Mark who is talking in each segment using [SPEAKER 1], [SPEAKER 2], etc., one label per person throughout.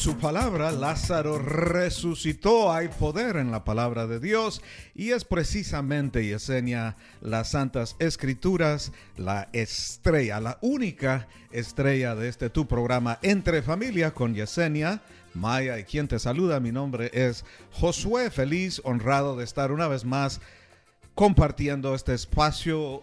[SPEAKER 1] su palabra, Lázaro resucitó.
[SPEAKER 2] Hay poder en la palabra de Dios y es precisamente, Yesenia, las Santas Escrituras, la estrella, la única estrella de este tu programa Entre Familia con Yesenia. Maya y quien te saluda, mi nombre es Josué, feliz, honrado de estar una vez más compartiendo este espacio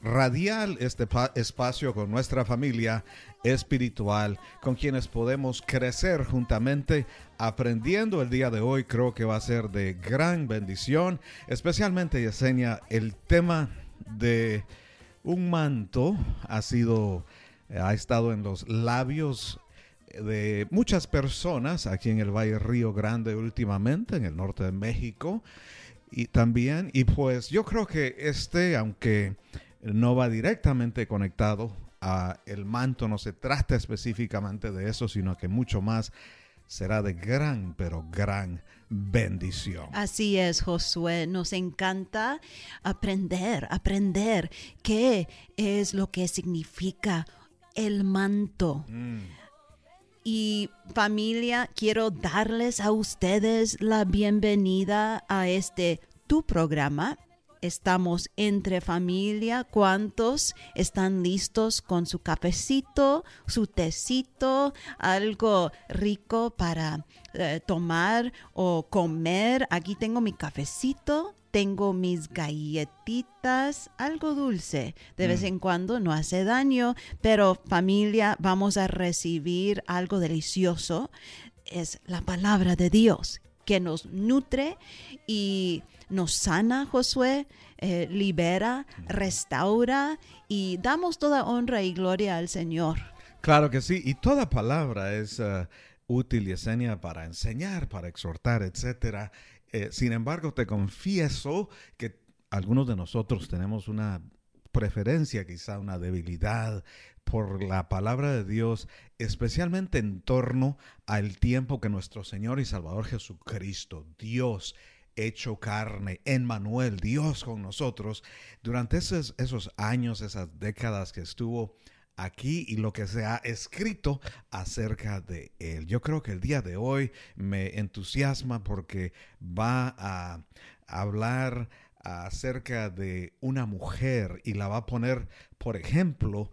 [SPEAKER 2] radial, este pa- espacio con nuestra familia espiritual, con quienes podemos crecer juntamente aprendiendo el día de hoy. Creo que va a ser de gran bendición, especialmente Yesenia, el tema de un manto ha sido, ha estado en los labios de muchas personas aquí en el Valle Río Grande últimamente, en el norte de México y también, y pues yo creo que este, aunque no va directamente conectado el manto, no se trata específicamente de eso, sino que mucho más será de gran, pero gran bendición.
[SPEAKER 3] Así es, Josué. Nos encanta aprender, aprender qué es lo que significa el manto.
[SPEAKER 2] Mm,
[SPEAKER 3] Y familia, quiero darles a ustedes la bienvenida a este tu programa. Estamos entre familia. ¿Cuántos están listos con su cafecito, su tecito, algo rico para eh, tomar o comer? Aquí tengo mi cafecito, tengo mis galletitas, algo dulce. De vez en cuando no hace daño, pero familia, vamos a recibir algo delicioso. Es la palabra de Dios que nos nutre y nos sana, Josué, eh, libera, restaura y damos toda honra y gloria al Señor.
[SPEAKER 2] Claro que sí, y toda palabra es eh, útil, Yesenia, para enseñar, para exhortar, etcétera. Eh, sin embargo, te confieso que algunos de nosotros tenemos una preferencia, quizá una debilidad por la palabra de Dios, especialmente en torno al tiempo que nuestro Señor y Salvador Jesucristo, Dios, hecho carne, Emmanuel, Dios con nosotros, durante esos, esos años, esas décadas que estuvo aquí y lo que se ha escrito acerca de él. Yo creo que el día de hoy me entusiasma porque va a hablar acerca de una mujer y la va a poner, por ejemplo,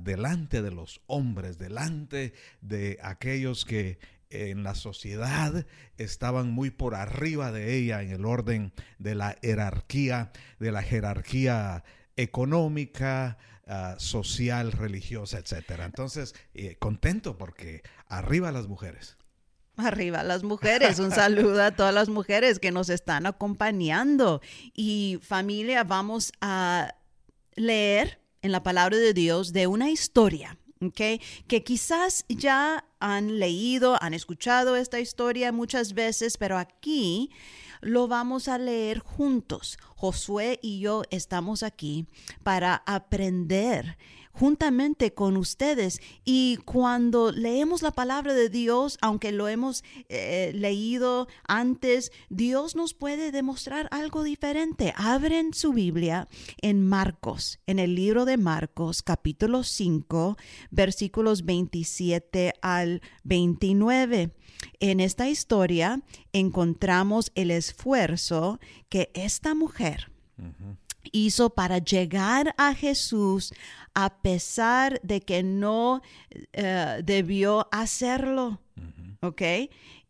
[SPEAKER 2] delante de los hombres, delante de aquellos que en la sociedad estaban muy por arriba de ella en el orden de la jerarquía, de la jerarquía económica, ah, social, religiosa, etcétera. Entonces, eh, contento porque arriba las mujeres.
[SPEAKER 3] Arriba las mujeres, un saludo a todas las mujeres que nos están acompañando. Y familia, vamos a leer en la palabra de Dios de una historia. Que quizás ya han leído, han escuchado esta historia muchas veces, pero aquí lo vamos a leer juntos. Josué y yo estamos aquí para aprender juntamente con ustedes. Y cuando leemos la palabra de Dios, aunque lo hemos eh, leído antes, Dios nos puede demostrar algo diferente. Abren su Biblia en Marcos, en el libro de Marcos, capítulo 5, versículos 27 al 29. En esta historia encontramos el esfuerzo que esta mujer hizo para llegar a Jesús a pesar de que no eh, debió hacerlo. ¿Ok?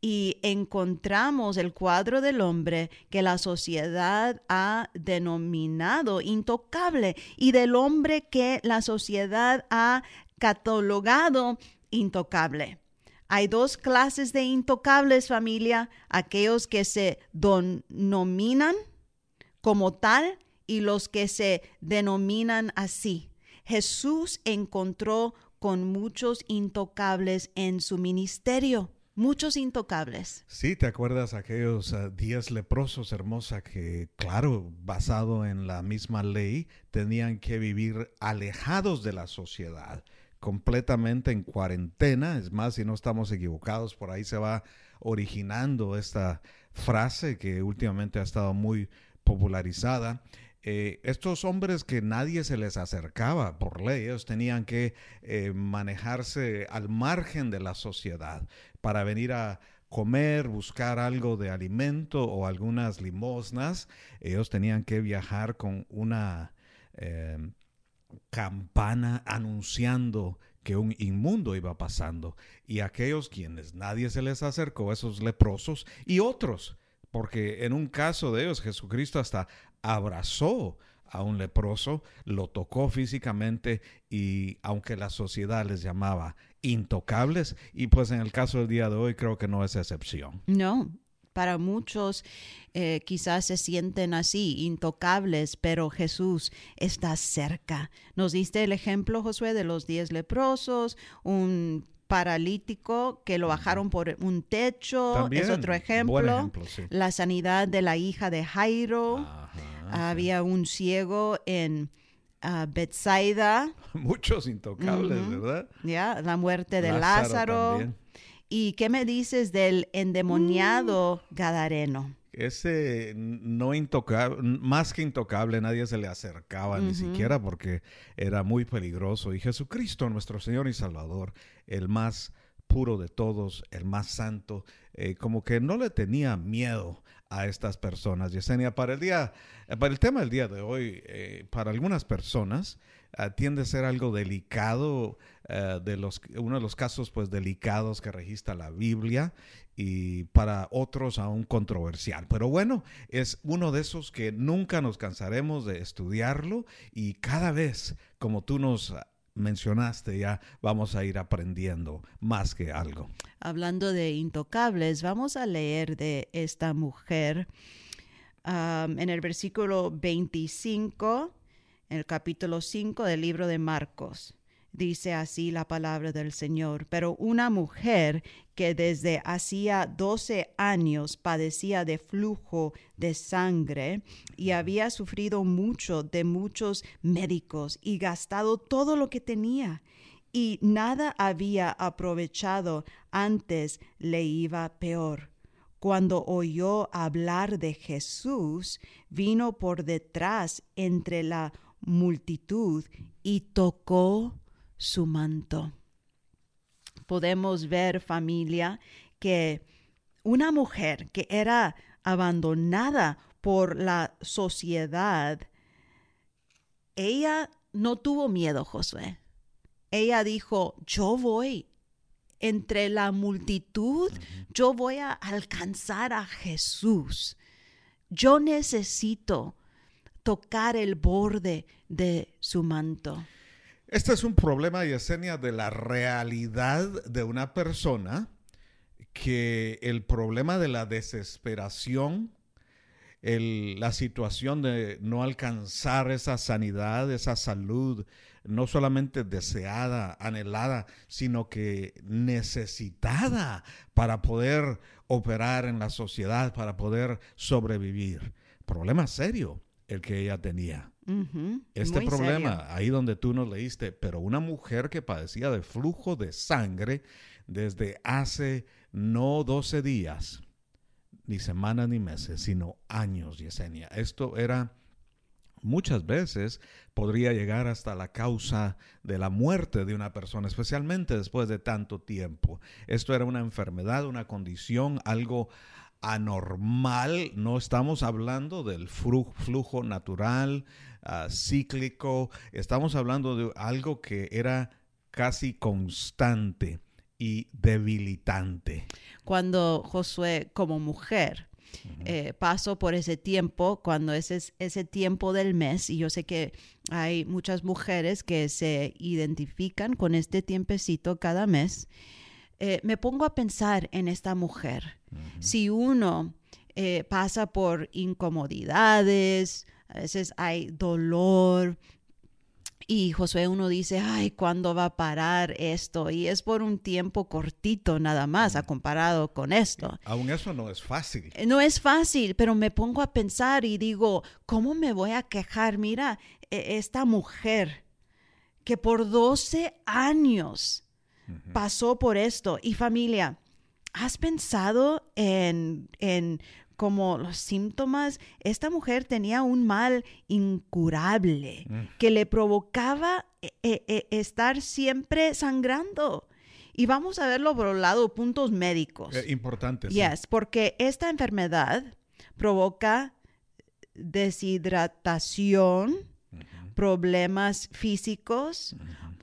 [SPEAKER 3] Y encontramos el cuadro del hombre que la sociedad ha denominado intocable y del hombre que la sociedad ha catalogado intocable. Hay dos clases de intocables, familia, aquellos que se denominan como tal y los que se denominan así. Jesús encontró con muchos intocables en su ministerio. muchos intocables.
[SPEAKER 2] Sí, ¿te acuerdas aquellos uh, diez leprosos, hermosa, que, claro, basado en la misma ley, tenían que vivir alejados de la sociedad, completamente en cuarentena? Es más, si no estamos equivocados, por ahí se va originando esta frase que últimamente ha estado muy popularizada. Eh, estos hombres que nadie se les acercaba por ley, ellos tenían que eh, manejarse al margen de la sociedad para venir a comer, buscar algo de alimento o algunas limosnas. Ellos tenían que viajar con una eh, campana anunciando que un inmundo iba pasando. Y aquellos quienes nadie se les acercó, esos leprosos y otros, porque en un caso de ellos Jesucristo hasta abrazó a un leproso, lo tocó físicamente y aunque la sociedad les llamaba intocables, y pues en el caso del día de hoy creo que no es excepción.
[SPEAKER 3] No, para muchos eh, quizás se sienten así, intocables, pero Jesús está cerca. Nos diste el ejemplo, Josué, de los diez leprosos, un paralítico que lo bajaron por un techo,
[SPEAKER 2] También,
[SPEAKER 3] es otro ejemplo.
[SPEAKER 2] buen ejemplo, sí.
[SPEAKER 3] La sanidad de la hija de Jairo.
[SPEAKER 2] Ajá,
[SPEAKER 3] Había un ciego en ah, Bethsaida,
[SPEAKER 2] Muchos intocables. ¿verdad?
[SPEAKER 3] ya, la muerte de Lázaro. ¿Y qué me dices del endemoniado
[SPEAKER 2] Mm.
[SPEAKER 3] Gadareno?
[SPEAKER 2] Ese no intocable, más que intocable, nadie se le acercaba ni siquiera porque era muy peligroso. Y Jesucristo, nuestro Señor y Salvador, el más puro de todos, el más santo, eh, como que no le tenía miedo a estas personas. Yesenia, para el día, eh, para el tema del día de hoy, eh, para algunas personas ah, tiende a ser algo delicado, eh, de los, uno de los casos pues delicados que registra la Biblia y para otros aún controversial. Pero bueno, es uno de esos que nunca nos cansaremos de estudiarlo y cada vez, como tú nos mencionaste, ya vamos a ir aprendiendo más que algo.
[SPEAKER 3] Hablando de intocables, vamos a leer de esta mujer en el versículo 25, en el capítulo 5 del libro de Marcos. Dice así la palabra del Señor. Pero una mujer que desde hacía 12 años padecía de flujo de sangre y había sufrido mucho de muchos médicos y gastado todo lo que tenía y nada había aprovechado, antes le iba peor. Cuando oyó hablar de Jesús, vino por detrás entre la multitud y tocó su manto. Podemos ver, familia, que una mujer que era abandonada por la sociedad, ella no tuvo miedo, Josué. Ella dijo, yo voy entre la multitud, yo voy a alcanzar a Jesús. Yo necesito tocar el borde de su manto.
[SPEAKER 2] Este es un problema, Yesenia, de la realidad de una persona que el problema de la desesperación, la situación de no alcanzar esa sanidad, esa salud, no solamente deseada, anhelada, sino que necesitada para poder operar en la sociedad, para poder sobrevivir. Problema serio el que ella tenía. Este
[SPEAKER 3] muy
[SPEAKER 2] problema,
[SPEAKER 3] serio.
[SPEAKER 2] ahí donde tú nos leíste, pero una mujer que padecía de flujo de sangre desde hace no 12 días, ni semanas ni meses, sino años, Yesenia. Esto era muchas veces podría llegar hasta la causa de la muerte de una persona, especialmente después de tanto tiempo. Esto era una enfermedad, una condición, algo anormal. No estamos hablando del flujo natural, ah, cíclico. Estamos hablando de algo que era casi constante y debilitante.
[SPEAKER 3] Cuando Josué, como mujer, eh, paso por ese tiempo, cuando ese es ese tiempo del mes, y yo sé que hay muchas mujeres que se identifican con este tiempecito cada mes, eh, me pongo a pensar en esta mujer. Si uno eh, pasa por incomodidades, a veces hay dolor, Y Josué uno dice, ay, ¿cuándo va a parar esto? Y es por un tiempo cortito nada más, a comparado con esto.
[SPEAKER 2] Aún eso no es fácil.
[SPEAKER 3] No es fácil, pero me pongo a pensar y digo, ¿cómo me voy a quejar? Mira, e- esta mujer que por 12 años pasó por esto. Y familia, ¿has pensado en, en como los síntomas? Esta mujer tenía un mal incurable que le provocaba eh, eh, eh, estar siempre sangrando. Y vamos a verlo por el lado puntos médicos.
[SPEAKER 2] Eh, importante. sí.
[SPEAKER 3] Yes, porque esta enfermedad provoca deshidratación, problemas físicos,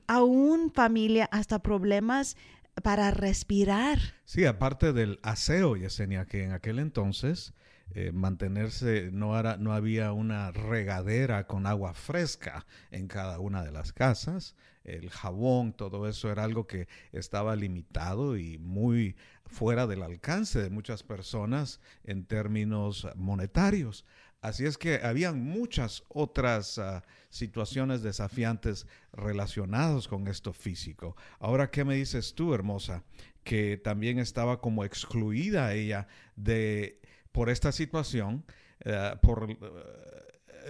[SPEAKER 3] aún familia, hasta problemas para respirar.
[SPEAKER 2] Sí, aparte del aseo, Yesenia, que en aquel entonces eh, mantenerse, no, había una regadera con agua fresca en cada una de las casas, el jabón, todo eso era algo que estaba limitado y muy fuera del alcance de muchas personas en términos monetarios. Así es que habían muchas otras ah, situaciones desafiantes relacionadas con esto físico. Ahora, ¿qué me dices tú, hermosa? Que también estaba como excluida ella de por esta situación, eh, por eh,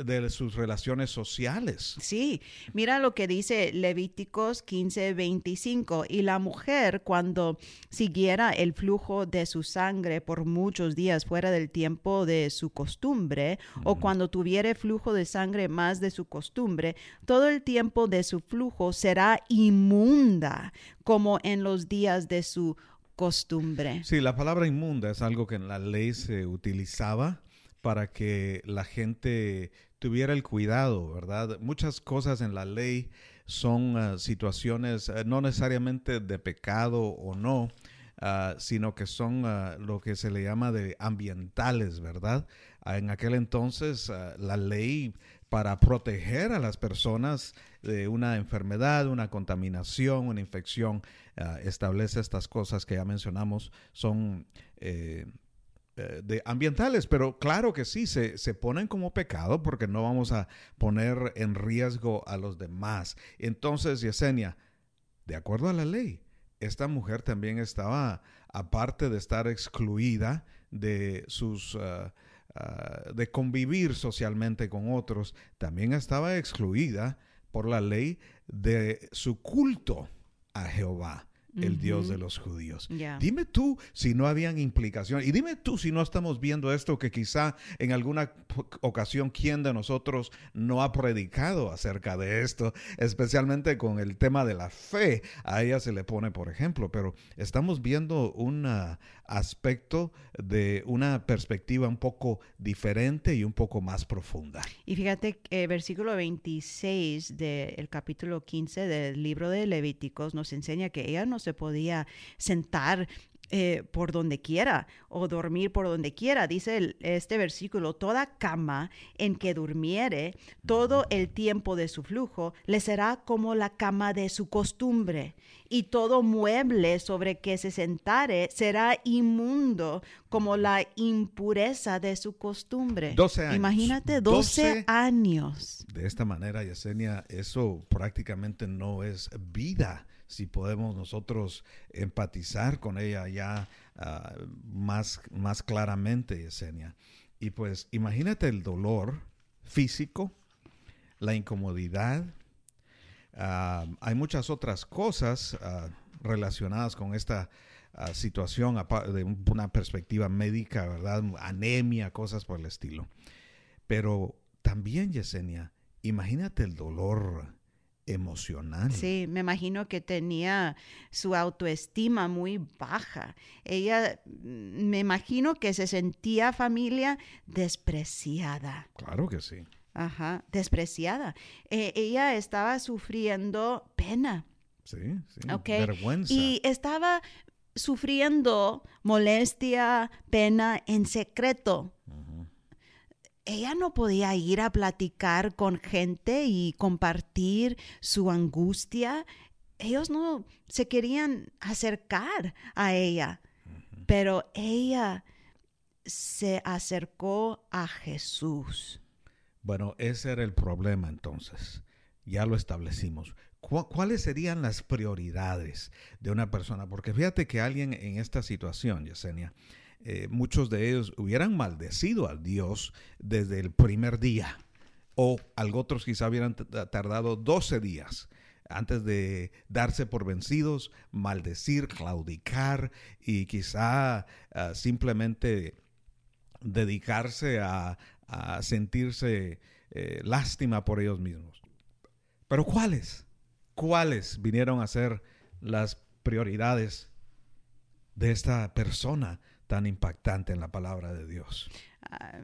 [SPEAKER 2] de sus relaciones sociales.
[SPEAKER 3] Sí, mira lo que dice Levíticos 15, 25. Y la mujer, cuando siguiera el flujo de su sangre por muchos días fuera del tiempo de su costumbre, o cuando tuviere flujo de sangre más de su costumbre, todo el tiempo de su flujo será inmunda, como en los días de su costumbre.
[SPEAKER 2] Sí, la palabra inmunda es algo que en la ley se utilizaba para que la gente tuviera el cuidado, ¿verdad? Muchas cosas en la ley son uh, situaciones uh, no necesariamente de pecado o no, uh, sino que son lo que se le llama de ambientales, ¿verdad? en aquel entonces la ley para proteger a las personas de una enfermedad, una contaminación, una infección, establece estas cosas que ya mencionamos, son... Eh, de ambientales, pero claro que sí, se, se, ponen como pecado porque no vamos a poner en riesgo a los demás. Entonces, Yesenia, de acuerdo a la ley, esta mujer también estaba, aparte de estar excluida de sus... Uh, uh, de convivir socialmente con otros, también estaba excluida por la ley de su culto a Jehová el uh -huh. Dios de los judíos.
[SPEAKER 3] Yeah.
[SPEAKER 2] Dime tú si no habían implicaciones y dime tú si no estamos viendo esto que quizá en alguna ocasión quién de nosotros no ha predicado acerca de esto, especialmente con el tema de la fe. A ella se le pone, por ejemplo, pero estamos viendo un uh, aspecto de una perspectiva un poco diferente y un poco más profunda.
[SPEAKER 3] Y fíjate, eh, versículo 26 del capítulo 15 del libro de Levíticos nos enseña que ella no se podía sentar eh, por donde quiera o dormir por donde quiera. Dice el, este versículo, toda cama en que durmiere todo el tiempo de su flujo le será como la cama de su costumbre y todo mueble sobre que se sentare será inmundo como la impureza de su costumbre.
[SPEAKER 2] 12 años.
[SPEAKER 3] Imagínate 12, 12 años.
[SPEAKER 2] De esta manera, Yesenia, eso prácticamente no es vida si podemos nosotros empatizar con ella ya uh, más, más claramente, Yesenia. Y pues imagínate el dolor físico, la incomodidad. Uh, hay muchas otras cosas uh, relacionadas con esta situación de una perspectiva médica, ¿verdad? Anemia, cosas por el estilo. Pero también, Yesenia, imagínate el dolor emocional.
[SPEAKER 3] Sí, me imagino que tenía su autoestima muy baja. Ella, me imagino que se sentía familia despreciada.
[SPEAKER 2] Claro que sí.
[SPEAKER 3] Ajá, despreciada. Eh, ella estaba sufriendo pena.
[SPEAKER 2] Sí, sí.
[SPEAKER 3] Okay.
[SPEAKER 2] Vergüenza.
[SPEAKER 3] Y estaba sufriendo molestia, pena en secreto. Ella no podía ir a platicar con gente y compartir su angustia. Ellos no se querían acercar a ella, uh -huh. pero ella se acercó a Jesús.
[SPEAKER 2] Bueno, ese era el problema entonces. ya lo establecimos. ¿Cuáles serían las prioridades de una persona? Porque fíjate que alguien en esta situación, Yesenia, eh, muchos de ellos hubieran maldecido a Dios desde el primer día, o otros quizá hubieran tardado 12 días antes de darse por vencidos, maldecir, claudicar y quizá ah, simplemente dedicarse a, sentirse eh, lástima por ellos mismos. Pero ¿cuáles? ¿Cuáles vinieron a ser las prioridades de esta persona tan impactante en la palabra de Dios?
[SPEAKER 3] Ah,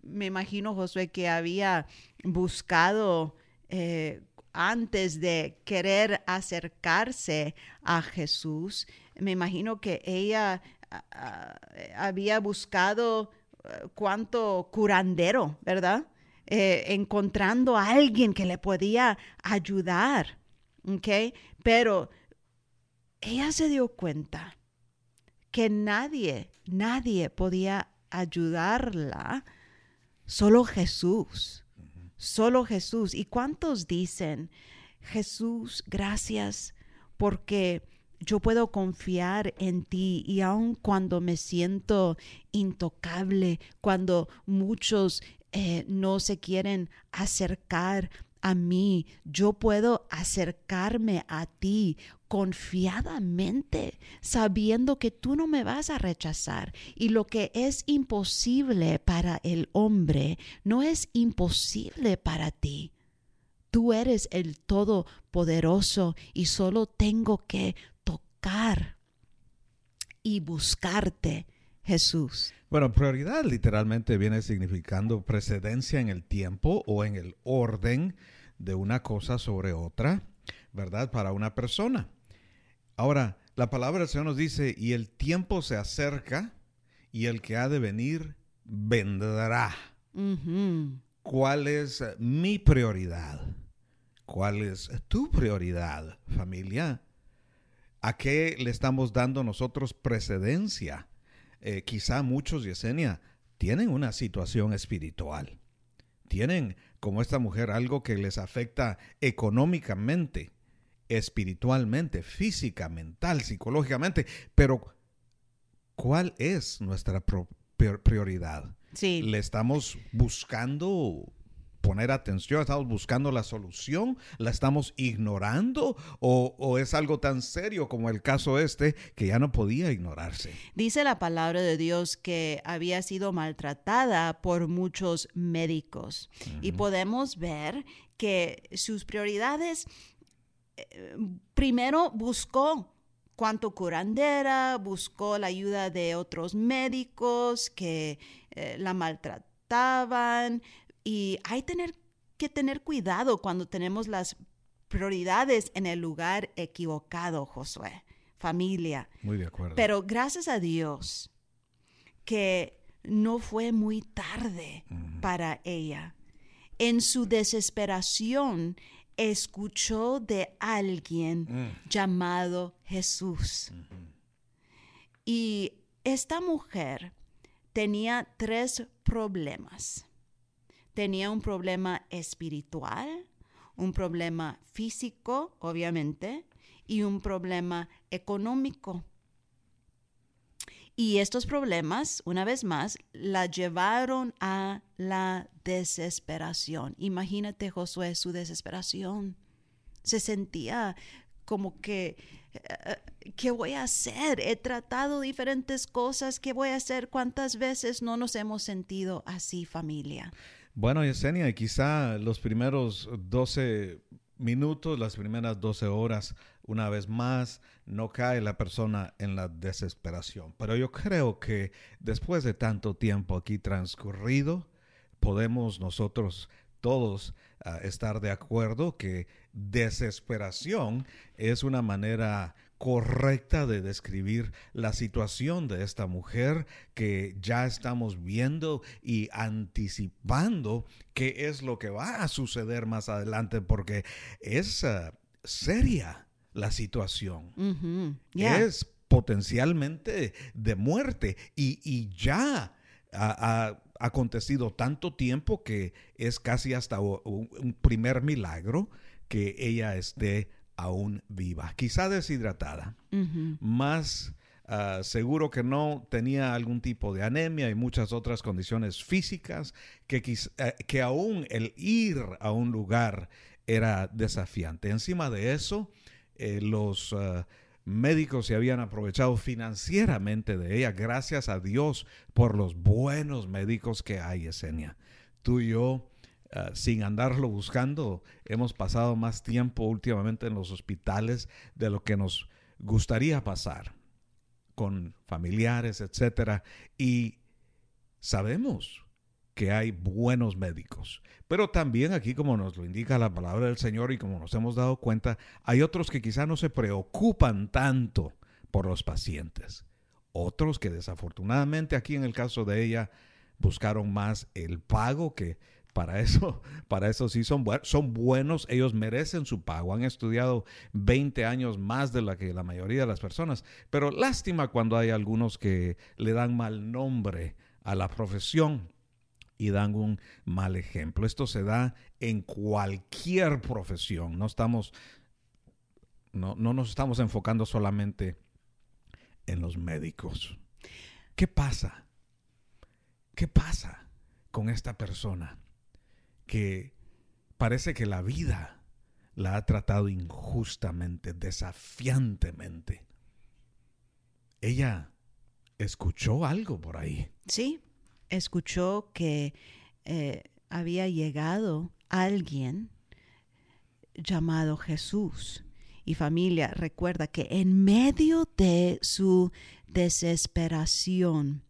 [SPEAKER 3] me imagino, Josué, que había buscado eh, antes de querer acercarse a Jesús, me imagino que ella ah, ah, había buscado eh, cuánto curandero, ¿verdad? Eh, encontrando a alguien que le podía ayudar, ¿ok? Pero ella se dio cuenta que nadie, nadie podía ayudarla, solo Jesús. Solo Jesús. ¿Y cuántos dicen, Jesús, gracias porque yo puedo confiar en ti y aun cuando me siento intocable, cuando muchos eh, no se quieren acercar a mí, yo puedo acercarme a ti confiadamente, sabiendo que tú no me vas a rechazar. Y lo que es imposible para el hombre no es imposible para ti. Tú eres el Todopoderoso y solo tengo que tocar y buscarte, Jesús.
[SPEAKER 2] Bueno, prioridad literalmente viene significando precedencia en el tiempo o en el orden de una cosa sobre otra, ¿verdad? Para una persona. Ahora, la palabra del Señor nos dice, y el tiempo se acerca y el que ha de venir vendrá. ¿Cuál es mi prioridad? ¿Cuál es tu prioridad, familia? ¿A qué le estamos dando nosotros precedencia? Eh, quizá muchos, Yesenia, tienen una situación espiritual. Tienen, como esta mujer, algo que les afecta económicamente espiritualmente, física, mental, psicológicamente, pero ¿cuál es nuestra prioridad?
[SPEAKER 3] Sí.
[SPEAKER 2] ¿Le estamos buscando poner atención? ¿Estamos buscando la solución? ¿La estamos ignorando? ¿O, ¿O, es algo tan serio como el caso este que ya no podía ignorarse?
[SPEAKER 3] Dice la palabra de Dios que había sido maltratada por muchos médicos y podemos ver que sus prioridades primero buscó cuánto curandera, buscó la ayuda de otros médicos que eh, la maltrataban y hay tener, que tener cuidado cuando tenemos las prioridades en el lugar equivocado, Josué, familia.
[SPEAKER 2] Muy de acuerdo.
[SPEAKER 3] Pero gracias a Dios que no fue muy tarde para ella. En su desesperación, escuchó de alguien mm. llamado Jesús. Y esta mujer tenía tres problemas. Tenía un problema espiritual, un problema físico, obviamente, y un problema económico. Y estos problemas, una vez más, la llevaron a la desesperación. Imagínate, Josué, su desesperación. Se sentía como que, eh, ¿qué voy a hacer? He tratado diferentes cosas, ¿qué voy a hacer? ¿Cuántas veces no nos hemos sentido así, familia?
[SPEAKER 2] Bueno, Yesenia, quizá los primeros 12 minutos, las primeras 12 horas, una vez más, no cae la persona en la desesperación. Pero yo creo que después de tanto tiempo aquí transcurrido, podemos nosotros todos ah, estar de acuerdo que desesperación es una manera correcta de describir la situación de esta mujer que ya estamos viendo y anticipando qué es lo que va a suceder más adelante porque es ah, seria la situación. Es potencialmente de muerte y, y ya ha, ha acontecido tanto tiempo que es casi hasta un primer milagro que ella esté aún viva. Quizá deshidratada, más ah, seguro que no tenía algún tipo de anemia y muchas otras condiciones físicas que, quiz- eh, que aún el ir a un lugar era desafiante. Encima de eso, eh, los ah, médicos se habían aprovechado financieramente de ella, gracias a Dios por los buenos médicos que hay, Esenia. Tú y yo, ah, sin andarlo buscando, hemos pasado más tiempo últimamente en los hospitales de lo que nos gustaría pasar con familiares, etcétera, y sabemos que hay buenos médicos, pero también aquí como nos lo indica la palabra del Señor y como nos hemos dado cuenta, hay otros que quizá no se preocupan tanto por los pacientes. Otros que desafortunadamente aquí en el caso de ella buscaron más el pago que para eso, para eso sí son, buen- son buenos, ellos merecen su pago, han estudiado 20 años más de la que la mayoría de las personas, pero lástima cuando hay algunos que le dan mal nombre a la profesión y dan un mal ejemplo. Esto se da en cualquier profesión, no estamos, no, no nos estamos enfocando solamente en los médicos. ¿Qué pasa? ¿Qué pasa con esta persona que parece que la vida la ha tratado injustamente, desafiantemente? Ella escuchó algo por ahí.
[SPEAKER 3] Sí, escuchó que eh, había llegado alguien llamado Jesús. Y familia, recuerda que en medio de su desesperación,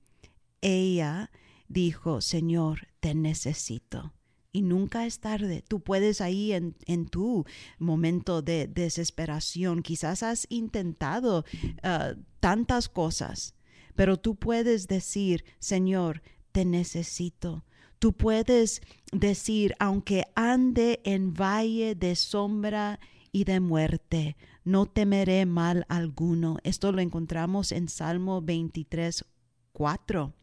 [SPEAKER 3] ella dijo, Señor, te necesito. Y nunca es tarde. Tú puedes ahí en, en tu momento de desesperación, quizás has intentado ah, tantas cosas, pero tú puedes decir, Señor, te necesito. Tú puedes decir, aunque ande en valle de sombra y de muerte, no temeré mal alguno. Esto lo encontramos en Salmo 23, 4.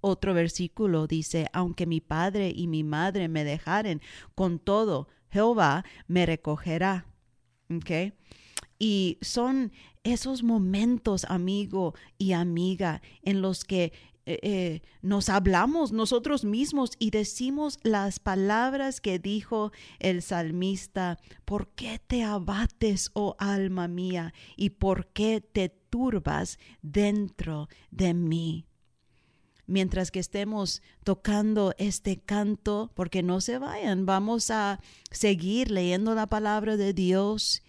[SPEAKER 3] Otro versículo dice, aunque mi padre y mi madre me dejaren, con todo Jehová me recogerá. ¿Ok? Y son esos momentos, amigo y amiga, en los que eh, eh, nos hablamos nosotros mismos y decimos las palabras que dijo el salmista, ¿por qué te abates, oh alma mía? ¿Y por qué te turbas dentro de mí? Mientras que estemos tocando este canto, porque no se vayan, vamos a seguir leyendo la palabra de Dios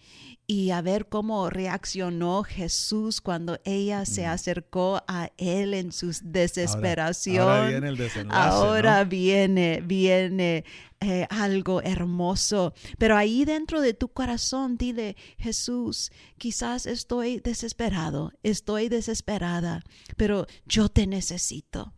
[SPEAKER 3] y a ver cómo reaccionó Jesús cuando ella se acercó a él en su desesperación.
[SPEAKER 2] Ahora, ahora viene el desenlace.
[SPEAKER 3] Ahora
[SPEAKER 2] ¿no?
[SPEAKER 3] viene, viene eh, algo hermoso. Pero ahí dentro de tu corazón, dile, Jesús, quizás estoy desesperado, estoy desesperada, pero yo te necesito.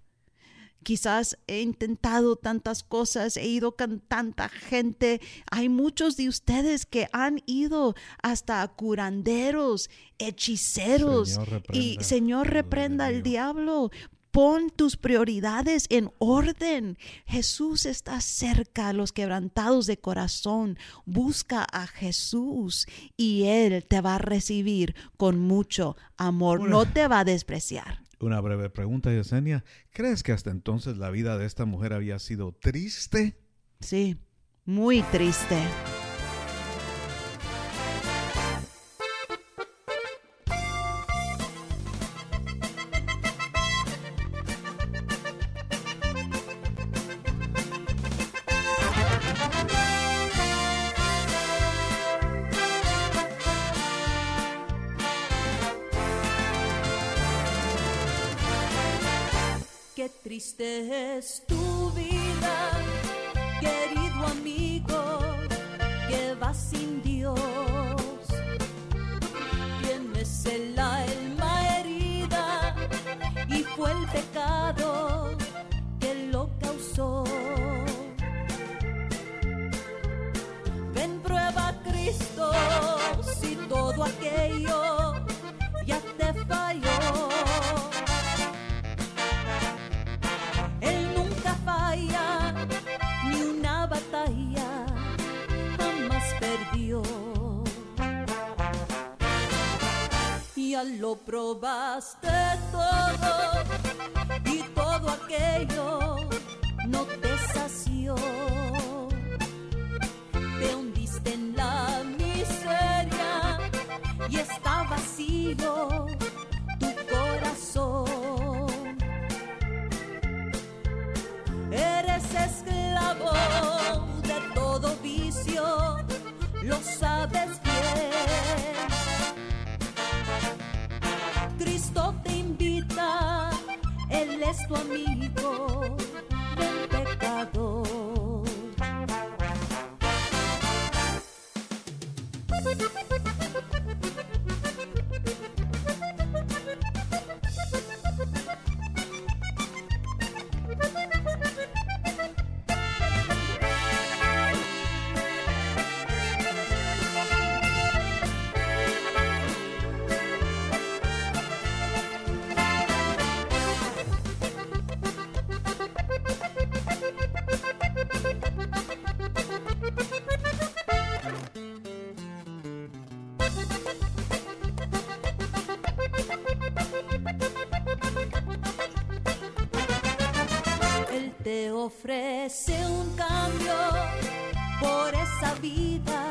[SPEAKER 3] Quizás he intentado tantas cosas, he ido con tanta gente. Hay muchos de ustedes que han ido hasta curanderos, hechiceros.
[SPEAKER 2] Señor,
[SPEAKER 3] y Señor, reprenda al diablo. Pon tus prioridades en orden. Jesús está cerca a los quebrantados de corazón. Busca a Jesús y Él te va a recibir con mucho amor.
[SPEAKER 2] Una-
[SPEAKER 3] No te va a despreciar.
[SPEAKER 2] Una breve pregunta, Yesenia. ¿Crees que hasta entonces la vida de esta mujer había sido triste?
[SPEAKER 3] Sí, muy triste.
[SPEAKER 1] Vida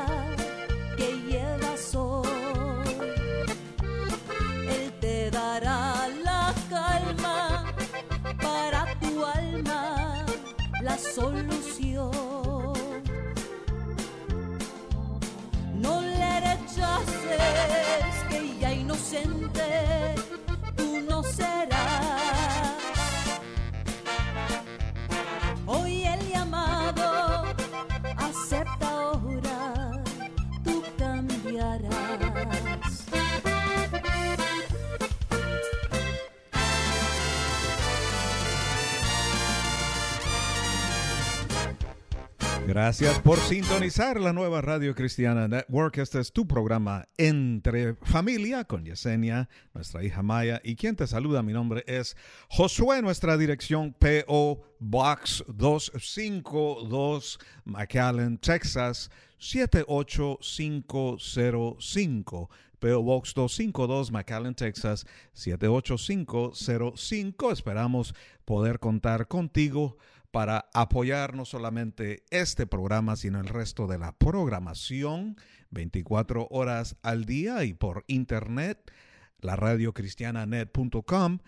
[SPEAKER 2] Gracias por sintonizar la nueva Radio Cristiana Network. Este es tu programa Entre Familia con Yesenia, nuestra hija Maya. Y quien te saluda, mi nombre es Josué, nuestra dirección PO Box 252 McAllen, Texas 78505. PO Box 252 McAllen, Texas 78505. Esperamos poder contar contigo para apoyar no solamente este programa, sino el resto de la programación 24 horas al día y por internet, la radiocristiananet.com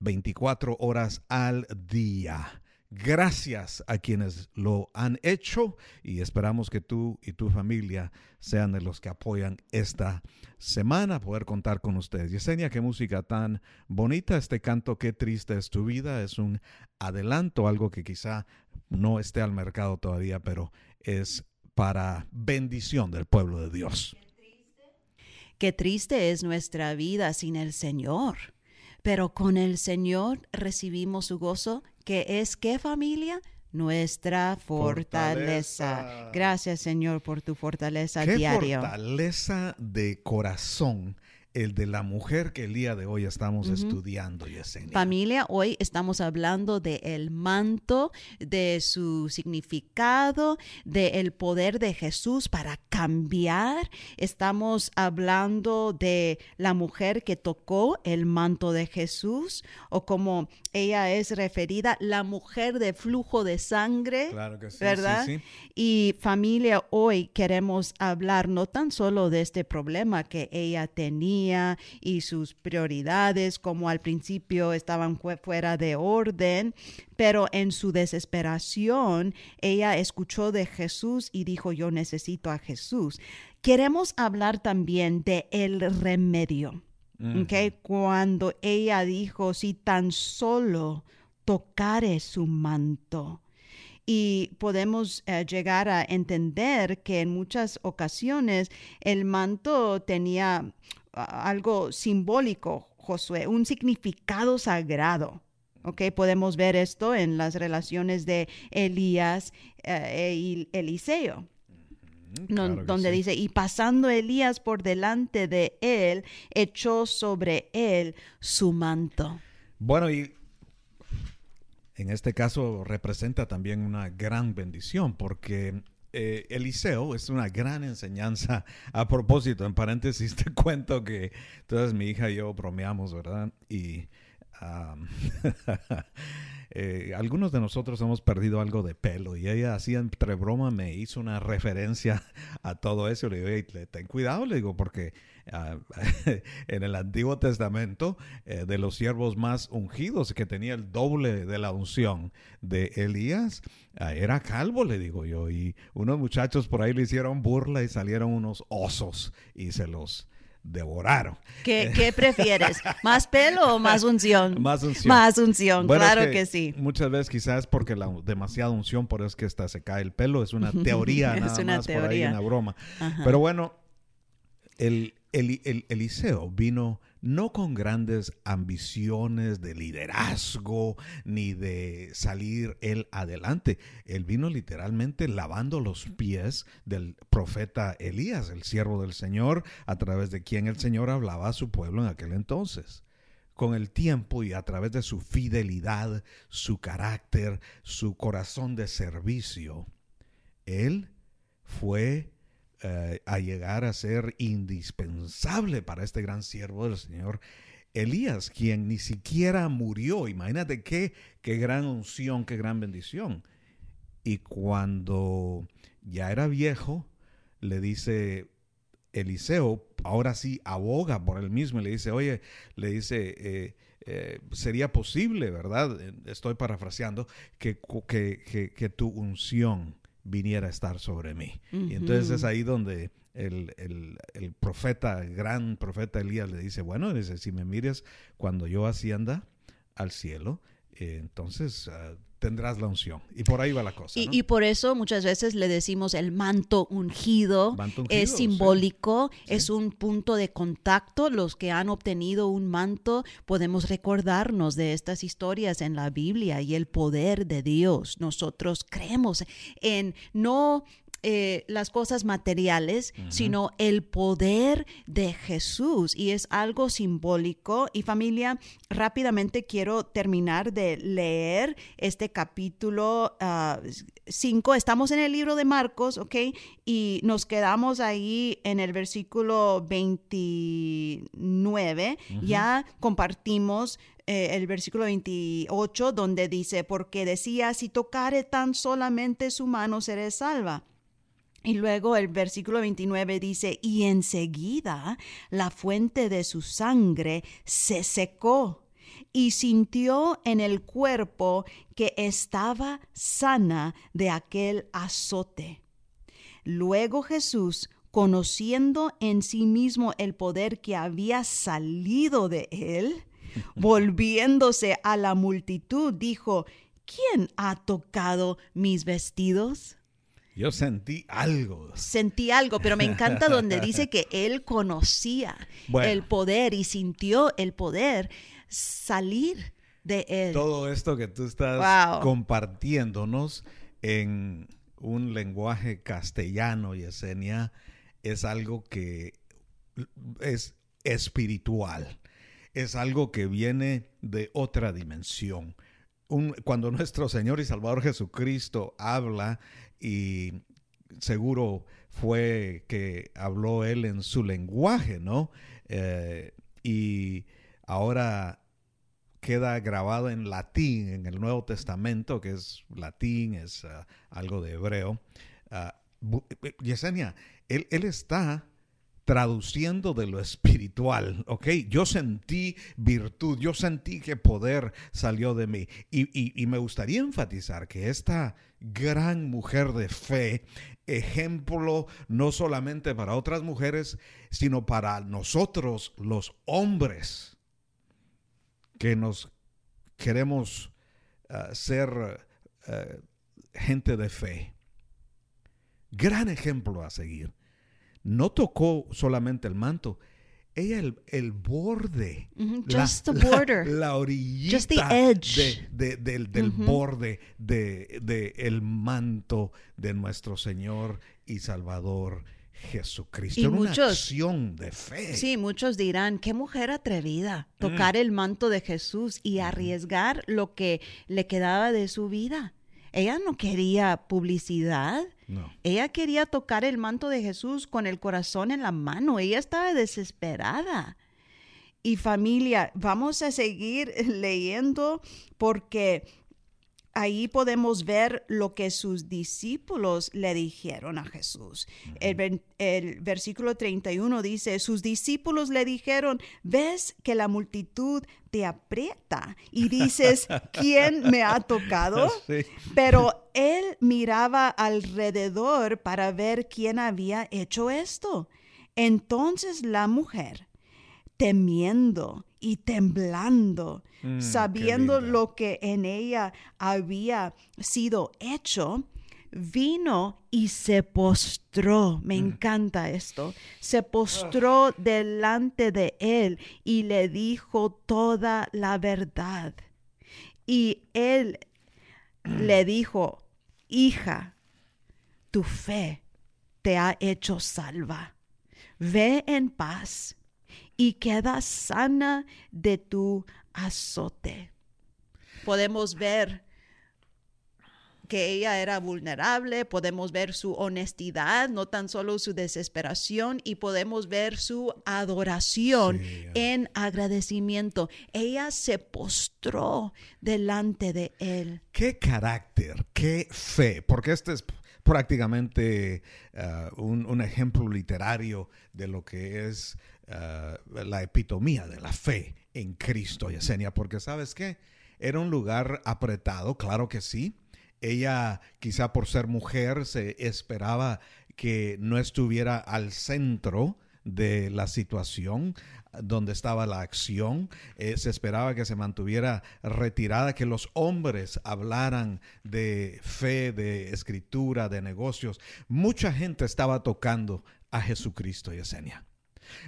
[SPEAKER 2] 24 horas al día. Gracias a quienes lo han hecho y esperamos que tú y tu familia sean de los que apoyan esta semana, poder contar con ustedes. Yesenia, qué música tan bonita, este canto, qué triste es tu vida, es un adelanto, algo que quizá no esté al mercado todavía, pero es para bendición del pueblo de Dios.
[SPEAKER 3] Qué triste es nuestra vida sin el Señor. Pero con el Señor recibimos su gozo, que es qué familia? Nuestra fortaleza.
[SPEAKER 2] Fortaleza.
[SPEAKER 3] Gracias, Señor, por tu fortaleza
[SPEAKER 2] Qué
[SPEAKER 3] diaria.
[SPEAKER 2] fortaleza de corazón el de la mujer que el día de hoy estamos estudiando, Yesenia.
[SPEAKER 3] Familia, hoy estamos hablando de el manto, de su significado, de el poder de Jesús para cambiar. Estamos hablando de la mujer que tocó el manto de Jesús o como ella es referida, la mujer de flujo de sangre.
[SPEAKER 2] Claro que sí, sí,
[SPEAKER 3] ¿verdad?
[SPEAKER 2] sí.
[SPEAKER 3] Y familia, hoy queremos hablar no tan solo de este problema que ella tenía y sus prioridades, como al principio estaban fue- fuera de orden, pero en su desesperación ella escuchó de Jesús y dijo, yo necesito a Jesús. Queremos hablar también de el remedio. ¿ok? Cuando ella dijo, si tan solo tocare su manto. Y podemos eh, llegar a entender que en muchas ocasiones el manto tenía algo simbólico, Josué, un significado sagrado. ¿ok? Podemos ver esto en las relaciones de Elías eh, y Eliseo. No-
[SPEAKER 2] Claro que
[SPEAKER 3] donde
[SPEAKER 2] sí.
[SPEAKER 3] dice, y pasando Elías por delante de él, echó sobre él su manto.
[SPEAKER 2] Bueno, y en este caso representa también una gran bendición porque eh, Eliseo es una gran enseñanza. A propósito, en paréntesis te cuento que entonces mi hija y yo bromeamos, ¿verdad? Y eh, algunos de nosotros hemos perdido algo de pelo y ella así entre broma me hizo una referencia a todo eso. Le digo, "Ey, le- ten cuidado, le digo, porque en el Antiguo Testamento eh, de los siervos más ungidos que tenía el doble de la unción de Elías, ah, era calvo, le digo yo, y unos muchachos por ahí le hicieron burla y salieron unos osos y se los devoraron.
[SPEAKER 3] ¿Qué, qué prefieres? ¿Más pelo o más unción?
[SPEAKER 2] Más unción.
[SPEAKER 3] Más unción,
[SPEAKER 2] Bueno, es
[SPEAKER 3] claro que, sí.
[SPEAKER 2] Muchas veces quizás porque la demasiada unción, por eso es que hasta se cae el pelo, es una teoría
[SPEAKER 3] Es
[SPEAKER 2] nada
[SPEAKER 3] una
[SPEAKER 2] más por ahí, una broma.
[SPEAKER 3] Ajá.
[SPEAKER 2] Pero bueno, el, el- el- Eliseo vino no con grandes ambiciones de liderazgo ni de salir él adelante. Él vino literalmente lavando los pies del profeta Elías, el siervo del Señor, a través de quien el Señor hablaba a su pueblo en aquel entonces con el tiempo y a través de su fidelidad, su carácter, su corazón de servicio, él fue eh, a llegar a ser indispensable para este gran siervo del Señor. Elías, quien ni siquiera murió, imagínate qué, qué gran unción, qué gran bendición. Y cuando ya era viejo, le dice Eliseo, ahora sí aboga por él mismo y le dice, oye, le dice, eh, eh, sería posible, ¿verdad? Estoy parafraseando, que, que- que tu unción viniera a estar sobre mí. Y entonces es ahí donde el, el- el profeta, el gran profeta Elías le dice, bueno, dice, si me mires cuando yo ascienda al cielo, eh, entonces ah, tendrás la unción. Y por ahí va la cosa.
[SPEAKER 3] Y,
[SPEAKER 2] ¿no?
[SPEAKER 3] y por eso muchas veces le decimos el manto ungido,
[SPEAKER 2] Manto ungido,
[SPEAKER 3] es simbólico,
[SPEAKER 2] Sí.
[SPEAKER 3] es un punto de contacto. Los que han obtenido un manto podemos recordarnos de estas historias en la Biblia y el poder de Dios. Nosotros creemos en no eh, las cosas materiales, sino el poder de Jesús. Y es algo simbólico. Y familia, rápidamente quiero terminar de leer este capítulo 5. Estamos en el libro de Marcos, ¿ok? Y nos quedamos ahí en el versículo 29. Ya compartimos eh, el versículo 28 donde dice, porque decía, si tocare tan solamente su mano, seré salva. Y luego el versículo 29 dice, y enseguida la fuente de su sangre se secó y sintió en el cuerpo que estaba sana de aquel azote. Luego Jesús, conociendo en sí mismo el poder que había salido de él, volviéndose a la multitud, dijo, ¿quién ha tocado mis vestidos?
[SPEAKER 2] Yo sentí algo.
[SPEAKER 3] sentí algo, pero me encanta donde dice que él conocía
[SPEAKER 2] Bueno.
[SPEAKER 3] el poder y sintió el poder salir de él.
[SPEAKER 2] Todo esto que tú estás
[SPEAKER 3] Wow.
[SPEAKER 2] compartiéndonos en un lenguaje castellano, Yesenia, es algo que es espiritual. Es algo que viene de otra dimensión. Un- cuando nuestro Señor y Salvador Jesucristo habla, y seguro fue que habló él en su lenguaje, ¿no? Eh, y ahora queda grabado en latín en el Nuevo Testamento, que es latín, es ah, algo de hebreo. Ah, eh, Yesenia, él, él está traduciendo de lo espiritual, ¿ok? Yo sentí virtud, yo sentí que poder salió de mí. Y, y- me gustaría enfatizar que esta gran mujer de fe, ejemplo no solamente para otras mujeres, sino para nosotros los hombres, que nos queremos ah, ser ah, gente de fe. Gran ejemplo a seguir. No tocó solamente el manto, ella el, el borde. La-
[SPEAKER 3] just the
[SPEAKER 2] la-
[SPEAKER 3] border.
[SPEAKER 2] La, orillita
[SPEAKER 3] Just the edge.
[SPEAKER 2] de- de- del, del borde de, de el manto de nuestro Señor y Salvador Jesucristo.
[SPEAKER 3] Y
[SPEAKER 2] Era una
[SPEAKER 3] muchos-
[SPEAKER 2] acción de fe.
[SPEAKER 3] Sí, muchos dirán, qué mujer atrevida,
[SPEAKER 2] Mm.
[SPEAKER 3] tocar el manto de Jesús y arriesgar lo que le quedaba de su vida. Ella no quería publicidad,
[SPEAKER 2] No.
[SPEAKER 3] Ella quería tocar el manto de Jesús con el corazón en la mano. Ella estaba desesperada. Y familia, vamos a seguir leyendo porque ahí podemos ver lo que sus discípulos le dijeron a Jesús. El, ver- el versículo 31 dice, sus discípulos le dijeron, ves que la multitud te aprieta y dices, ¿quién me ha tocado?
[SPEAKER 2] Sí.
[SPEAKER 3] Pero él miraba alrededor para ver quién había hecho esto. Entonces la mujer, temiendo y temblando,
[SPEAKER 2] Mm,
[SPEAKER 3] sabiendo lo que en ella había sido hecho, vino y se postró. Me encanta esto. Se postró delante de él y le dijo toda la verdad. Y él le dijo, hija, tu fe te ha hecho salva. Ve en paz y queda sana de tu azote. Podemos ver que ella era vulnerable, podemos ver su honestidad, no tan solo su desesperación, y podemos ver su adoración
[SPEAKER 2] Sí,
[SPEAKER 3] en agradecimiento. Ella se postró delante de él.
[SPEAKER 2] ¿Qué carácter? ¿Qué fe? Porque este es prácticamente un, un ejemplo literario de lo que es ah, la epitomía de la fe en Cristo, Yesenia. Porque sabes qué? Era un lugar apretado, claro que sí. Ella, quizá por ser mujer, se esperaba que no estuviera al centro de la situación donde estaba la acción. Eh, se esperaba que se mantuviera retirada, que los hombres hablaran de fe, de escritura, de negocios. Mucha gente estaba tocando a Jesucristo, Yesenia.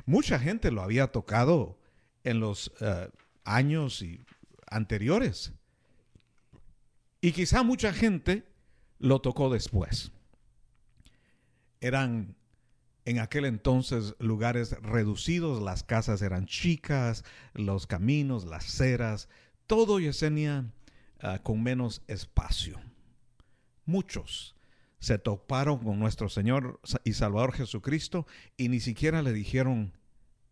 [SPEAKER 2] Mucha gente lo había tocado en los eh, años y- anteriores. Y quizá mucha gente lo tocó después. Eran en aquel entonces lugares reducidos, las casas eran chicas, los caminos, las ceras, todo Yesenia ah, con menos espacio. Muchos se toparon con nuestro Señor y Salvador Jesucristo y ni siquiera le dijeron,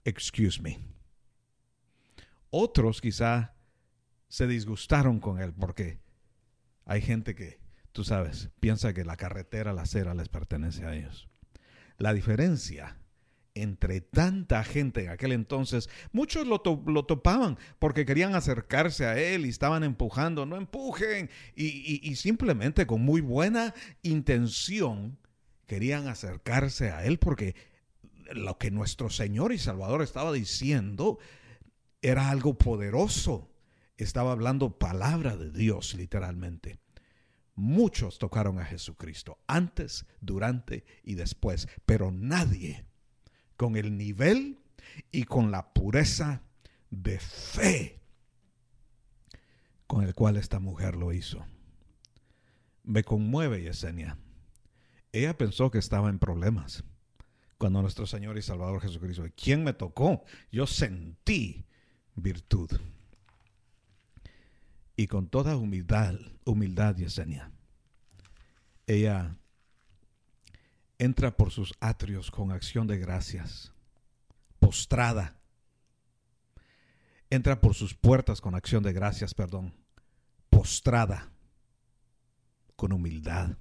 [SPEAKER 2] excuse me. Otros quizá se disgustaron con él porque hay gente que, tú sabes, piensa que la carretera, la acera les pertenece a ellos. La diferencia entre tanta gente en aquel entonces, muchos lo, lo topaban porque querían acercarse a él y estaban empujando, no empujen, y- y simplemente con muy buena intención querían acercarse a él porque lo que nuestro Señor y Salvador estaba diciendo era algo poderoso. Estaba hablando palabra de Dios, literalmente. Muchos tocaron a Jesucristo, antes, durante y después, pero nadie con el nivel y con la pureza de fe con el cual esta mujer lo hizo. Me conmueve Yesenia. Ella pensó que estaba en problemas cuando nuestro Señor y Salvador Jesucristo, ¿quién me tocó? Yo sentí virtud. Y con toda humildad, humildad, Yesenia, ella entra por sus atrios con acción de gracias, postrada. Entra por sus puertas con acción de gracias, perdón, postrada, con humildad.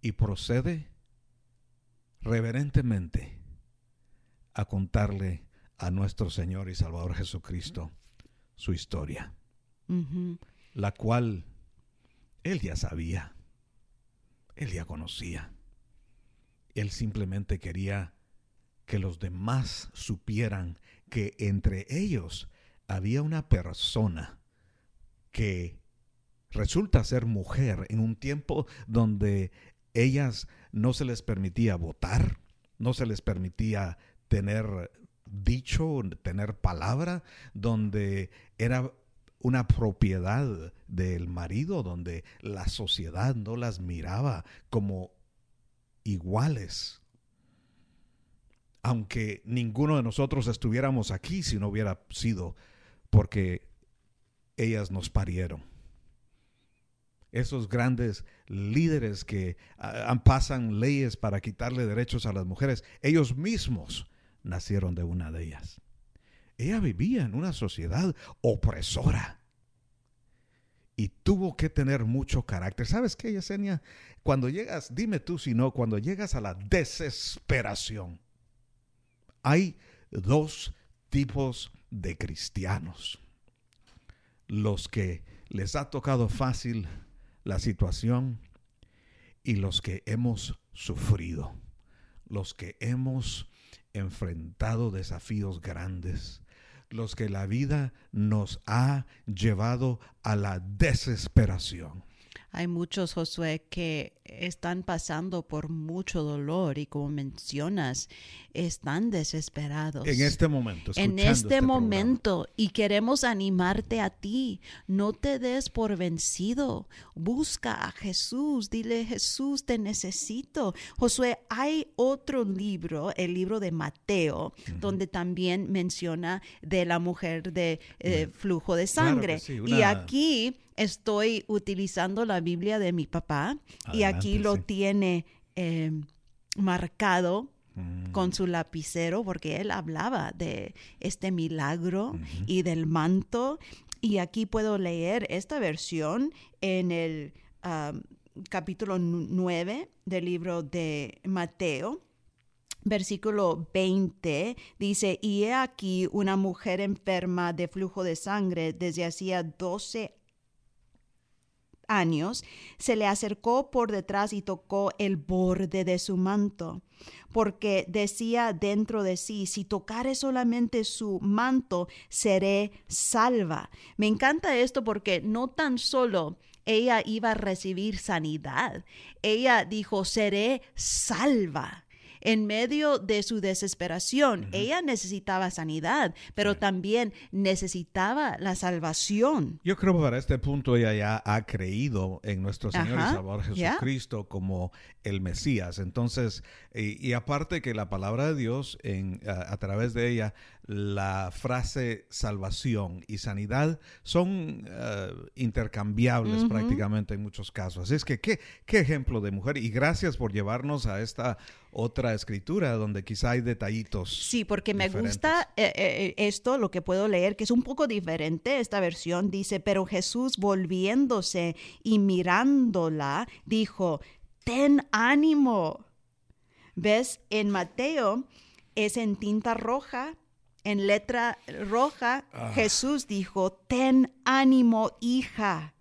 [SPEAKER 2] Y procede reverentemente a contarle a nuestro Señor y Salvador Jesucristo su historia, la cual él ya sabía, él ya conocía. Él simplemente quería que los demás supieran que entre ellos había una persona que resulta ser mujer en un tiempo donde ellas no se les permitía votar, no se les permitía tener dicho, tener palabra, donde era una propiedad del marido, donde la sociedad no las miraba como iguales. Aunque ninguno de nosotros estuviéramos aquí si no hubiera sido porque ellas nos parieron. esos grandes líderes que ah, pasan leyes para quitarle derechos a las mujeres, ellos mismos nacieron de una de ellas. Ella vivía en una sociedad opresora y tuvo que tener mucho carácter. ¿Sabes qué, Yesenia? Cuando llegas, dime tú si no, cuando llegas a la desesperación, hay dos tipos de cristianos. Los que les ha tocado fácil la situación y los que hemos sufrido, los que hemos enfrentado desafíos grandes, los que la vida nos ha llevado a la desesperación.
[SPEAKER 3] Hay muchos, Josué, que están pasando por mucho dolor y como mencionas, están desesperados.
[SPEAKER 2] En este momento.
[SPEAKER 3] En este, este momento. Y queremos animarte a ti. No te des por vencido. Busca a Jesús. Dile, Jesús, te necesito. Josué, hay otro libro, el libro de Mateo, donde también menciona de la mujer de eh, flujo de sangre. Y aquí estoy utilizando la Biblia de mi papá y aquí lo tiene eh, marcado mm. con su lapicero porque él hablaba de este milagro y del manto. Y aquí puedo leer esta versión en el capítulo 9 del libro de Mateo versículo 20 dice, y he aquí una mujer enferma de flujo de sangre desde hacía 12 años, se le acercó por detrás y tocó el borde de su manto, porque decía dentro de sí, si tocare solamente su manto, seré salva. Me encanta esto porque no tan solo ella iba a recibir sanidad, ella dijo, seré salva en medio de su desesperación. Ella necesitaba sanidad, pero también necesitaba la salvación.
[SPEAKER 2] Yo creo que para este punto ella ya ha creído en nuestro Señor y Salvador Jesucristo como el Mesías. Entonces, y, aparte que la palabra de Dios en, a, través de ella, la frase salvación y sanidad son eh, intercambiables prácticamente en muchos casos. Así es que qué, qué ejemplo de mujer. Y gracias por llevarnos a esta otra escritura donde quizá hay detallitos.
[SPEAKER 3] Sí, porque me gusta eh, eh, esto, lo que puedo leer, que es un poco diferente. Esta versión dice, pero Jesús volviéndose y mirándola, dijo, ten ánimo. ¿Ves? En Mateo es en tinta roja, en letra roja, ah. Jesús dijo, ten ánimo, hija.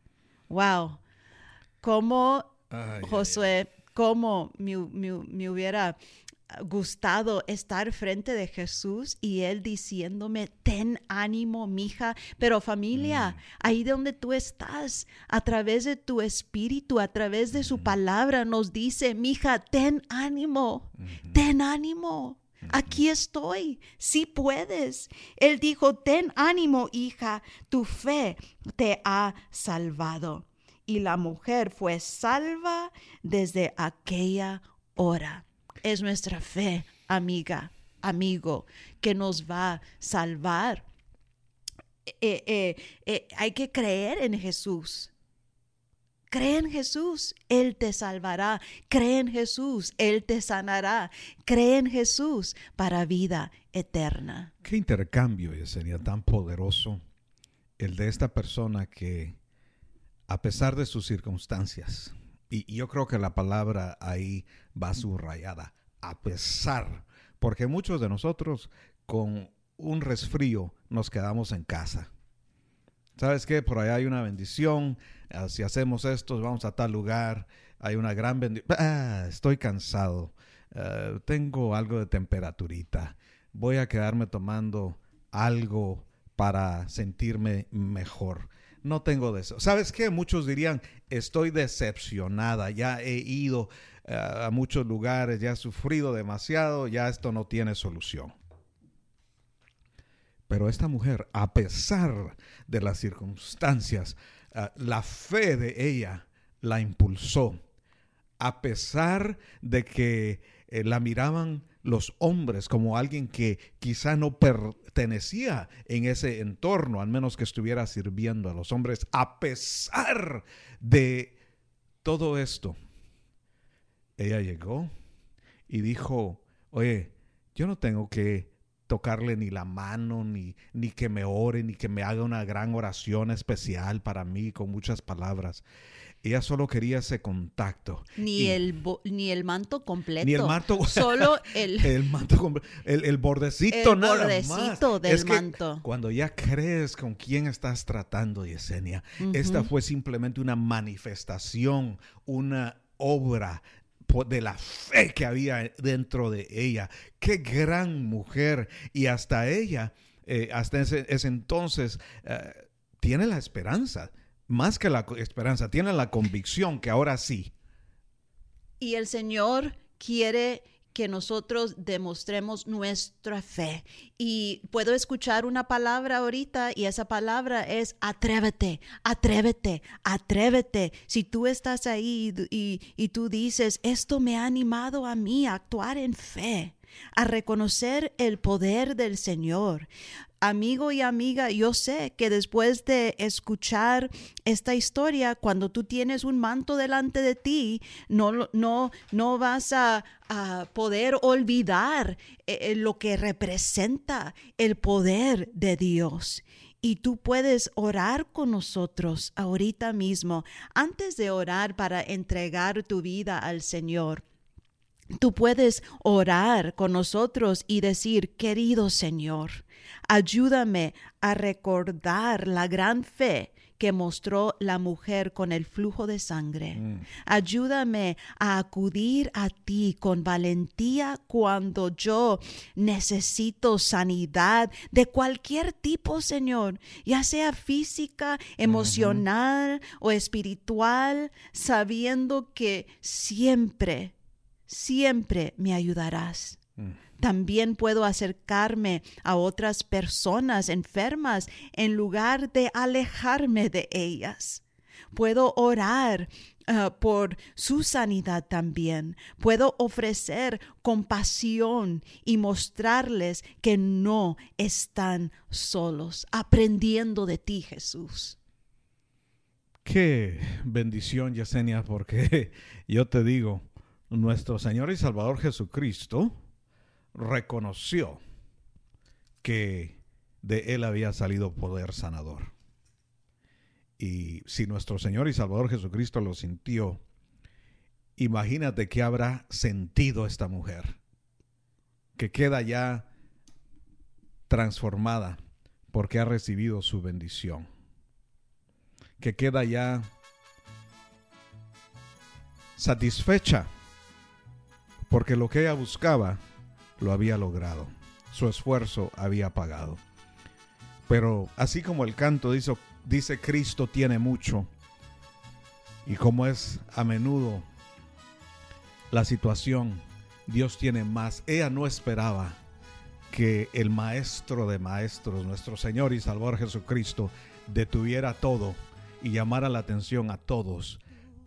[SPEAKER 3] Wow. Como Josué, como me, hubiera gustado estar frente de Jesús y él diciéndome, ten ánimo, mija, pero familia, mm. ahí donde tú estás, a través de tu espíritu, a través de su mm. palabra, nos dice, mija, ten ánimo, ten ánimo. Aquí estoy, si puedes. Él dijo, ten ánimo, hija, tu fe te ha salvado. Y la mujer fue salva desde aquella hora es nuestra fe, amiga, amigo, que nos va a salvar. Eh, eh, eh, hay que creer en Jesús. Cree en Jesús, Él te salvará. Cree en Jesús, Él te sanará. Cree en Jesús para vida eterna.
[SPEAKER 2] Qué intercambio sería tan poderoso el de esta persona que, a pesar de sus circunstancias, y yo creo que la palabra ahí va subrayada, a pesar, porque muchos de nosotros con un resfrío nos quedamos en casa. ¿Sabes qué? Por allá hay una bendición. Ah, si hacemos esto, vamos a tal lugar. Hay una gran bendición. Ah, estoy cansado. Ah, tengo algo de temperaturita. Voy a quedarme tomando algo para sentirme mejor no tengo de eso. ¿Sabes qué? Muchos dirían, estoy decepcionada, ya he ido eh, a muchos lugares, ya he sufrido demasiado, ya esto no tiene solución. Pero esta mujer, a pesar de las circunstancias, eh, la fe de ella la impulsó. A pesar de que eh, la miraban los hombres como alguien que quizá no pertenecía en ese entorno, al menos que estuviera sirviendo a los hombres, a pesar de todo esto, ella llegó y dijo, oye, yo no tengo que tocarle ni la mano, ni, ni que me ore, ni que me haga una gran oración especial para mí con muchas palabras. Ella solo quería ese contacto.
[SPEAKER 3] Ni,
[SPEAKER 2] Y-
[SPEAKER 3] el, ni el manto completo.
[SPEAKER 2] Ni el manto.
[SPEAKER 3] Solo el...
[SPEAKER 2] el manto, comple- el, el bordecito
[SPEAKER 3] El
[SPEAKER 2] nada
[SPEAKER 3] bordecito
[SPEAKER 2] más.
[SPEAKER 3] del
[SPEAKER 2] Es que
[SPEAKER 3] manto.
[SPEAKER 2] Cuando ya crees con quién estás tratando, Yesenia, esta fue simplemente una manifestación, una obra de la fe que había dentro de ella. Qué gran mujer. Y hasta ella, eh, hasta ese, ese entonces, eh, tiene la esperanza. Más que la esperanza, tiene la convicción que ahora sí.
[SPEAKER 3] Y el Señor quiere que nosotros demostremos nuestra fe. Y puedo escuchar una palabra ahorita y esa palabra es atrévete, atrévete, atrévete. Si tú estás ahí y- y tú dices, esto me ha animado a mí a actuar en fe, a reconocer el poder del Señor. Amigo y amiga, yo sé que después de escuchar esta historia, cuando tú tienes un manto delante de ti, no, no, no vas a, a poder olvidar eh, eh, lo que representa el poder de Dios. Y tú puedes orar con nosotros ahorita mismo, antes de orar para entregar tu vida al Señor. Tú puedes orar con nosotros y decir, querido Señor, ayúdame a recordar la gran fe que mostró la mujer con el flujo de sangre. Ayúdame a acudir a ti con valentía cuando yo necesito sanidad de cualquier tipo, Señor, ya sea física, emocional o espiritual, sabiendo que siempre siempre me ayudarás. También puedo acercarme a otras personas enfermas en lugar de alejarme de ellas. Puedo orar ah, por su sanidad también. Puedo ofrecer compasión y mostrarles que no están solos, aprendiendo de ti, Jesús.
[SPEAKER 2] Qué bendición, Yesenia, porque yo te digo, nuestro Señor y Salvador Jesucristo reconoció que de Él había salido poder sanador. Y si nuestro Señor y Salvador Jesucristo lo sintió, imagínate qué habrá sentido esta mujer, que queda ya transformada porque ha recibido su bendición que queda ya satisfecha porque lo que ella buscaba lo había logrado. Su esfuerzo había pagado. Pero así como el canto dice, dice Cristo tiene mucho, y como es a menudo la situación, Dios tiene más. Ella no esperaba que el Maestro de Maestros, nuestro Señor y Salvador Jesucristo, detuviera todo y llamara la atención a todos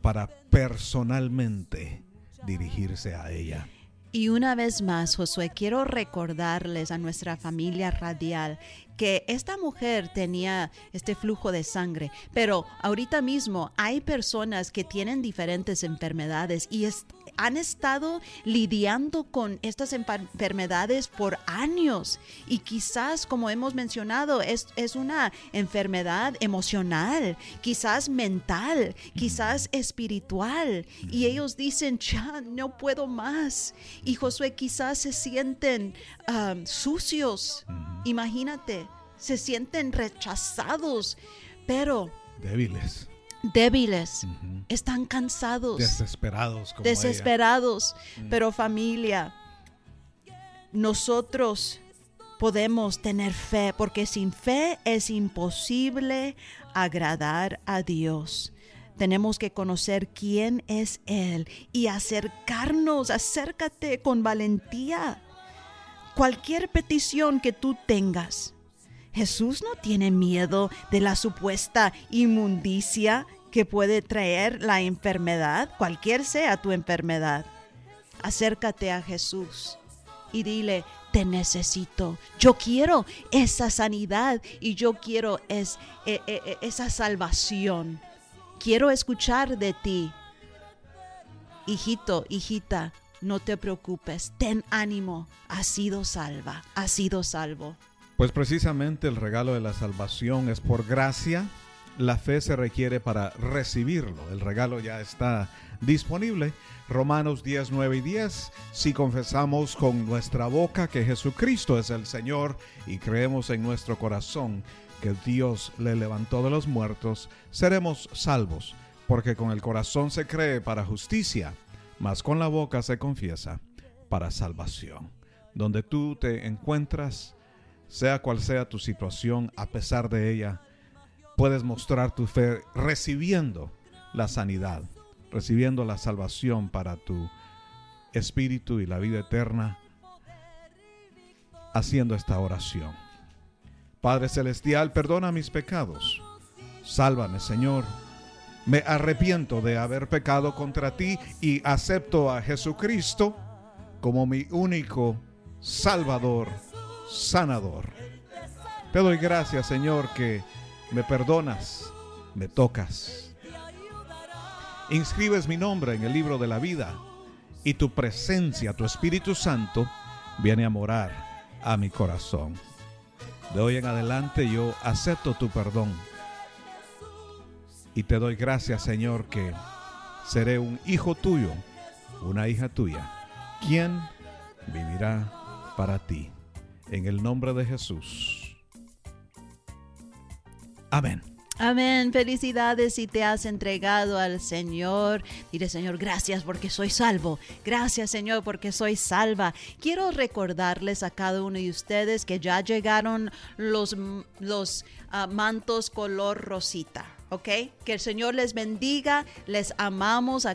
[SPEAKER 2] para personalmente dirigirse a ella.
[SPEAKER 3] Y una vez más, Josué, quiero recordarles a nuestra familia radial que esta mujer tenía este flujo de sangre, pero ahorita mismo hay personas que tienen diferentes enfermedades y es- han estado lidiando con estas enfermedades por años. Y quizás, como hemos mencionado, es, es una enfermedad emocional, quizás mental, quizás espiritual. Y ellos dicen, ya no puedo más. Y Josué quizás se sienten um, sucios, imagínate, se sienten rechazados, pero
[SPEAKER 2] Débiles,
[SPEAKER 3] débiles, están cansados
[SPEAKER 2] desesperados como
[SPEAKER 3] desesperados.
[SPEAKER 2] Mm.
[SPEAKER 3] Pero familia, nosotros podemos tener fe, porque sin fe es imposible agradar a Dios. Tenemos que conocer quién es Él y acercarnos, acércate con valentía. Cualquier petición que tú tengas. Jesús no tiene miedo de la supuesta inmundicia que puede traer la enfermedad, cualquier sea tu enfermedad. Acércate a Jesús y dile, te necesito. Yo quiero esa sanidad y yo quiero e- e- e- esa salvación. Quiero escuchar de ti. hijito, hijita, no te preocupes, ten ánimo, has sido salva, has sido salvo.
[SPEAKER 2] Pues precisamente el regalo de la salvación es por gracia. La fe se requiere para recibirlo. El regalo ya está disponible. Romanos 10, 9 y 10. Si confesamos con nuestra boca que Jesucristo es el Señor y creemos en nuestro corazón que Dios le levantó de los muertos, seremos salvos, porque con el corazón se cree para justicia, mas con la boca se confiesa para salvación. Donde tú te encuentras, sea cual sea tu situación, a pesar de ella, puedes mostrar tu fe recibiendo la sanidad, recibiendo la salvación para tu espíritu y la vida eterna, haciendo esta oración. Padre Celestial, perdona mis pecados. Sálvame, Señor. Me arrepiento de haber pecado contra ti y acepto a Jesucristo como mi único Salvador, sanador. Te doy gracias, Señor, que me perdonas, me tocas. Inscribes mi nombre en el libro de la vida y tu presencia, tu Espíritu Santo, viene a morar a mi corazón. De hoy en adelante yo acepto tu perdón y te doy gracias, Señor, que seré un hijo tuyo, una hija tuya, quien vivirá para ti. En el nombre de Jesús. Amén.
[SPEAKER 3] Amén. Felicidades si te has entregado al Señor. Dile, Señor, gracias porque soy salvo. Gracias, Señor, porque soy salva. Quiero recordarles a cada uno de ustedes que ya llegaron los, los uh, mantos color rosita. ¿Ok? Que el Señor les bendiga. Les amamos.